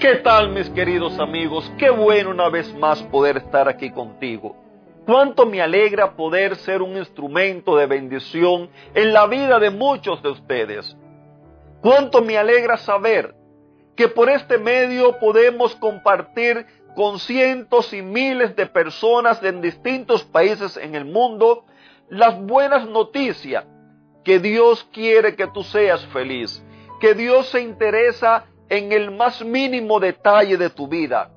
¿Qué tal mis queridos amigos? Qué bueno una vez más poder estar aquí contigo. Cuánto me alegra poder ser un instrumento de bendición en la vida de muchos de ustedes. Cuánto me alegra saber que por este medio podemos compartir con cientos y miles de personas en distintos países en el mundo las buenas noticias que Dios quiere que tú seas feliz, que Dios se interesa en el más mínimo detalle de tu vida.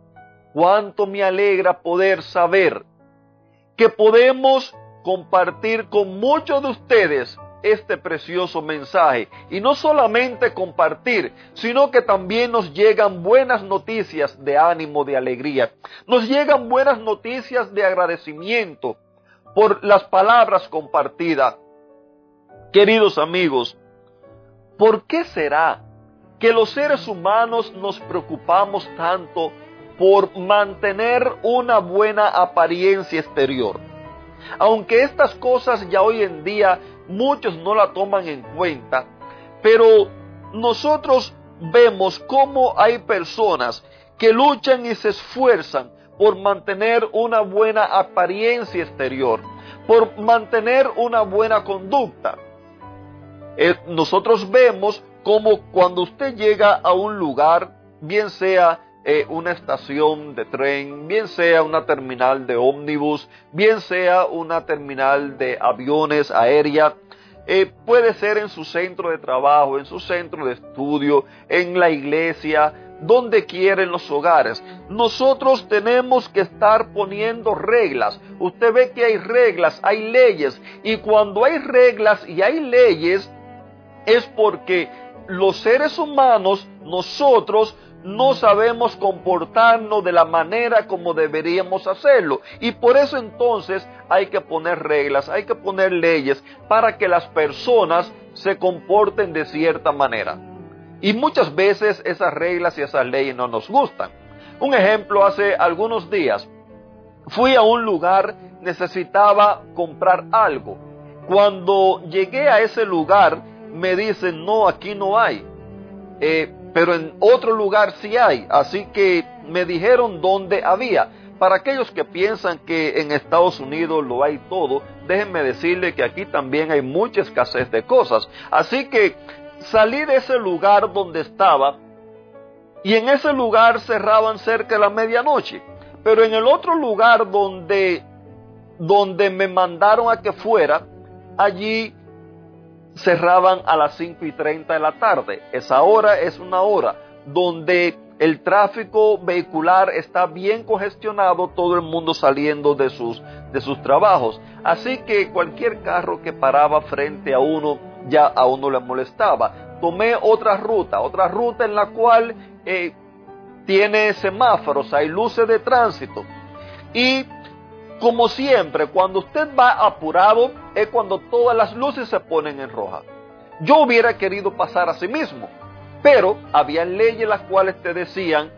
Cuánto me alegra poder saber que podemos compartir con muchos de ustedes este precioso mensaje. Y no solamente compartir, sino que también nos llegan buenas noticias de ánimo, de alegría. Nos llegan buenas noticias de agradecimiento por las palabras compartidas. Queridos amigos, ¿por qué será que los seres humanos nos preocupamos tanto por mantener una buena apariencia exterior. Aunque estas cosas ya hoy en día muchos no la toman en cuenta, pero nosotros vemos cómo hay personas que luchan y se esfuerzan por mantener una buena apariencia exterior, por mantener una buena conducta. Eh, nosotros vemos como cuando usted llega a un lugar, bien sea eh, una estación de tren, bien sea una terminal de ómnibus, bien sea una terminal de aviones aérea, eh, puede ser en su centro de trabajo, en su centro de estudio, en la iglesia, donde quieren los hogares. Nosotros tenemos que estar poniendo reglas. Usted ve que hay reglas, hay leyes. Y cuando hay reglas y hay leyes, es porque los seres humanos, nosotros, no sabemos comportarnos de la manera como deberíamos hacerlo. Y por eso entonces hay que poner reglas, hay que poner leyes para que las personas se comporten de cierta manera. Y muchas veces esas reglas y esas leyes no nos gustan. Un ejemplo, hace algunos días fui a un lugar, necesitaba comprar algo. Cuando llegué a ese lugar, me dicen, no, aquí no hay. Eh, pero en otro lugar sí hay. Así que me dijeron dónde había. Para aquellos que piensan que en Estados Unidos lo hay todo, déjenme decirle que aquí también hay mucha escasez de cosas. Así que salí de ese lugar donde estaba y en ese lugar cerraban cerca de la medianoche. Pero en el otro lugar donde, donde me mandaron a que fuera, allí cerraban a las 5 y 30 de la tarde. Esa hora es una hora donde el tráfico vehicular está bien congestionado, todo el mundo saliendo de sus, de sus trabajos. Así que cualquier carro que paraba frente a uno ya a uno le molestaba. Tomé otra ruta, otra ruta en la cual eh, tiene semáforos, hay luces de tránsito. Y como siempre, cuando usted va apurado es cuando todas las luces se ponen en roja. Yo hubiera querido pasar a sí mismo, pero había leyes las cuales te decían,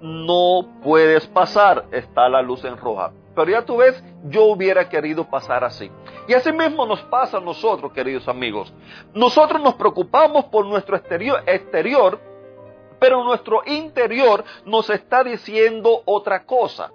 no puedes pasar, está la luz en roja. Pero ya tú ves, yo hubiera querido pasar así. Y así mismo nos pasa a nosotros, queridos amigos. Nosotros nos preocupamos por nuestro exterior, exterior pero nuestro interior nos está diciendo otra cosa.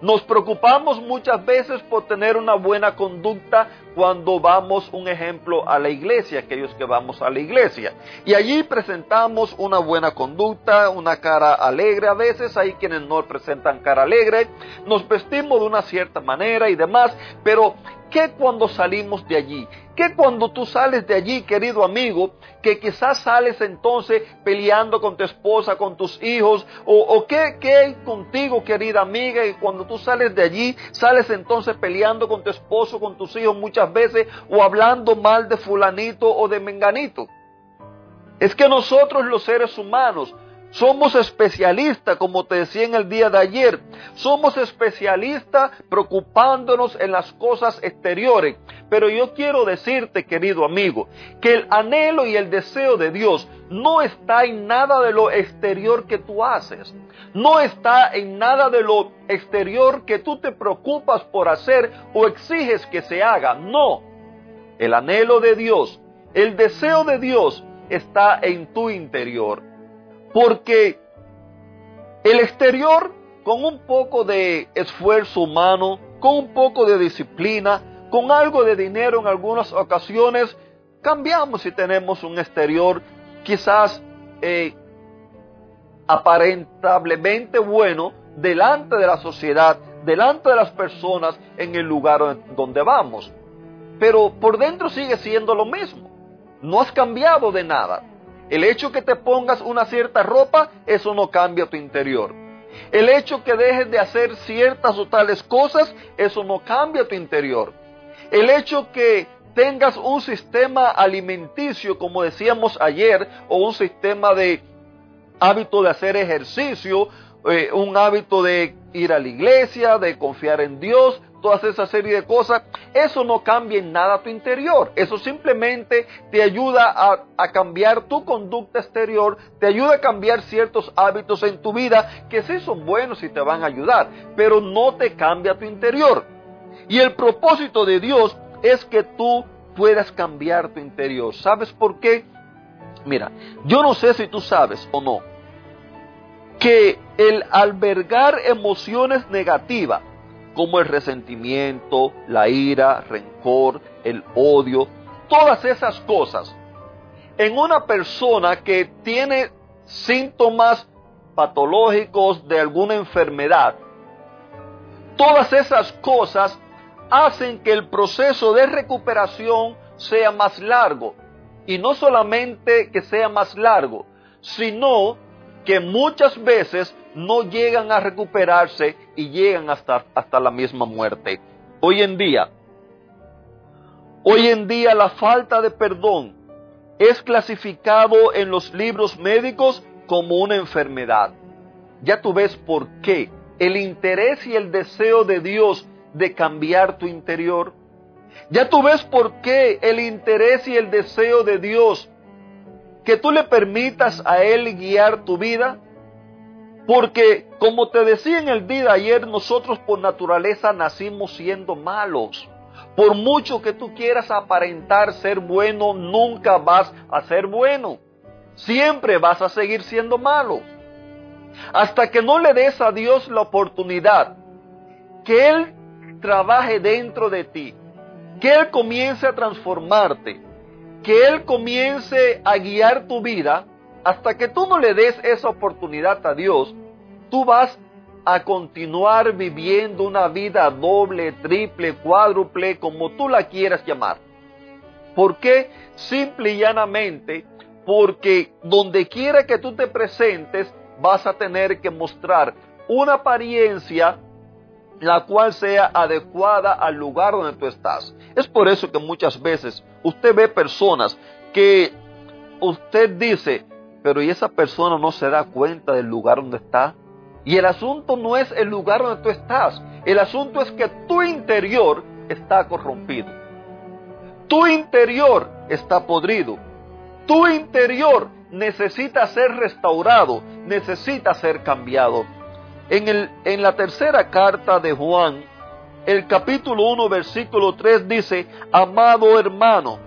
Nos preocupamos muchas veces por tener una buena conducta cuando vamos, un ejemplo, a la iglesia, aquellos que vamos a la iglesia. Y allí presentamos una buena conducta, una cara alegre. A veces hay quienes no presentan cara alegre. Nos vestimos de una cierta manera y demás. Pero ¿Qué cuando salimos de allí? ¿Qué cuando tú sales de allí, querido amigo, que quizás sales entonces peleando con tu esposa, con tus hijos? ¿O, qué, qué hay contigo, querida amiga, y cuando tú sales de allí, sales entonces peleando con tu esposo, con tus hijos muchas veces, o hablando mal de fulanito o de menganito? Es que nosotros los seres humanos Somos especialistas, como te decía en el día de ayer, somos especialistas preocupándonos en las cosas exteriores. Pero yo quiero decirte, querido amigo, que el anhelo y el deseo de Dios no está en nada de lo exterior que tú haces. No está en nada de lo exterior que tú te preocupas por hacer o exiges que se haga. No. El anhelo de Dios, el deseo de Dios está en tu interior. Porque el exterior, con un poco de esfuerzo humano, con un poco de disciplina, con algo de dinero en algunas ocasiones, cambiamos si tenemos un exterior quizás eh, aparentablemente bueno delante de la sociedad, delante de las personas en el lugar donde vamos. Pero por dentro sigue siendo lo mismo. No has cambiado de nada. El hecho que te pongas una cierta ropa, eso no cambia tu interior. El hecho que dejes de hacer ciertas o tales cosas, eso no cambia tu interior. El hecho que tengas un sistema alimenticio, como decíamos ayer, o un sistema de hábito de hacer ejercicio, eh, un hábito de ir a la iglesia, de confiar en Dios, toda esa serie de cosas, eso no cambia en nada tu interior. Eso simplemente te ayuda a, a, cambiar tu conducta exterior, te ayuda a cambiar ciertos hábitos en tu vida que sí son buenos y te van a ayudar, pero no te cambia tu interior. Y el propósito de Dios es que tú puedas cambiar tu interior. ¿Sabes por qué? Mira, yo no sé si tú sabes o no que el albergar emociones negativas como el resentimiento, la ira, rencor, el odio, todas esas cosas, en una persona que tiene síntomas patológicos de alguna enfermedad, todas esas cosas hacen que el proceso de recuperación sea más largo. Y no solamente que sea más largo, sino que muchas veces no llegan a recuperarse y llegan hasta, hasta la misma muerte. Hoy en día, hoy en día la falta de perdón es clasificado en los libros médicos como una enfermedad. Ya tú ves por qué el interés y el deseo de Dios de cambiar tu interior. Ya tú ves por qué el interés y el deseo de Dios, que tú le permitas a Él guiar tu vida. Porque, como te decía en el día de ayer, nosotros por naturaleza nacimos siendo malos. Por mucho que tú quieras aparentar ser bueno, nunca vas a ser bueno. Siempre vas a seguir siendo malo. Hasta que no le des a Dios la oportunidad que Él trabaje dentro de ti, que Él comience a transformarte, que Él comience a guiar tu vida, hasta que tú no le des esa oportunidad a Dios, tú vas a continuar viviendo una vida doble, triple, cuádruple, como tú la quieras llamar. ¿Por qué? Simple y llanamente, porque donde quiera que tú te presentes, vas a tener que mostrar una apariencia la cual sea adecuada al lugar donde tú estás. Es por eso que muchas veces usted ve personas que usted dice, pero ¿y esa persona no se da cuenta del lugar donde está? Y el asunto no es el lugar donde tú estás, el asunto es que tu interior está corrompido. Tu interior está podrido. Tu interior necesita ser restaurado, necesita ser cambiado. En, el, en la tercera carta de Juan, el capítulo 1, versículo 3 dice, amado hermano,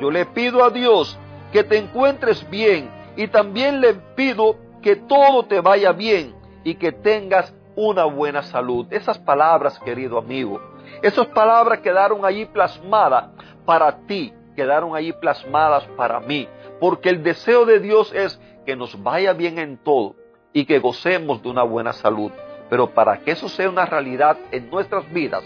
yo le pido a Dios que te encuentres bien y también le pido que todo te vaya bien y que tengas una buena salud. Esas palabras, querido amigo, esas palabras quedaron allí plasmadas para ti, quedaron allí plasmadas para mí, porque el deseo de Dios es que nos vaya bien en todo y que gocemos de una buena salud. Pero para que eso sea una realidad en nuestras vidas,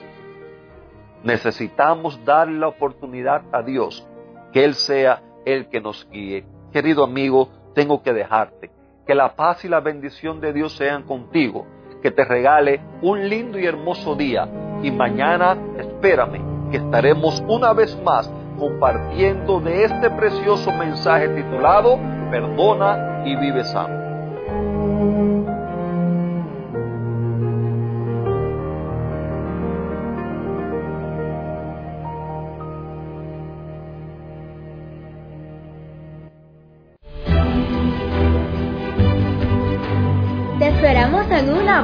necesitamos darle la oportunidad a Dios, que Él sea el que nos guíe. Querido amigo, tengo que dejarte. Que la paz y la bendición de Dios sean contigo. Que te regale un lindo y hermoso día. Y mañana espérame que estaremos una vez más compartiendo de este precioso mensaje titulado Perdona y vive sano.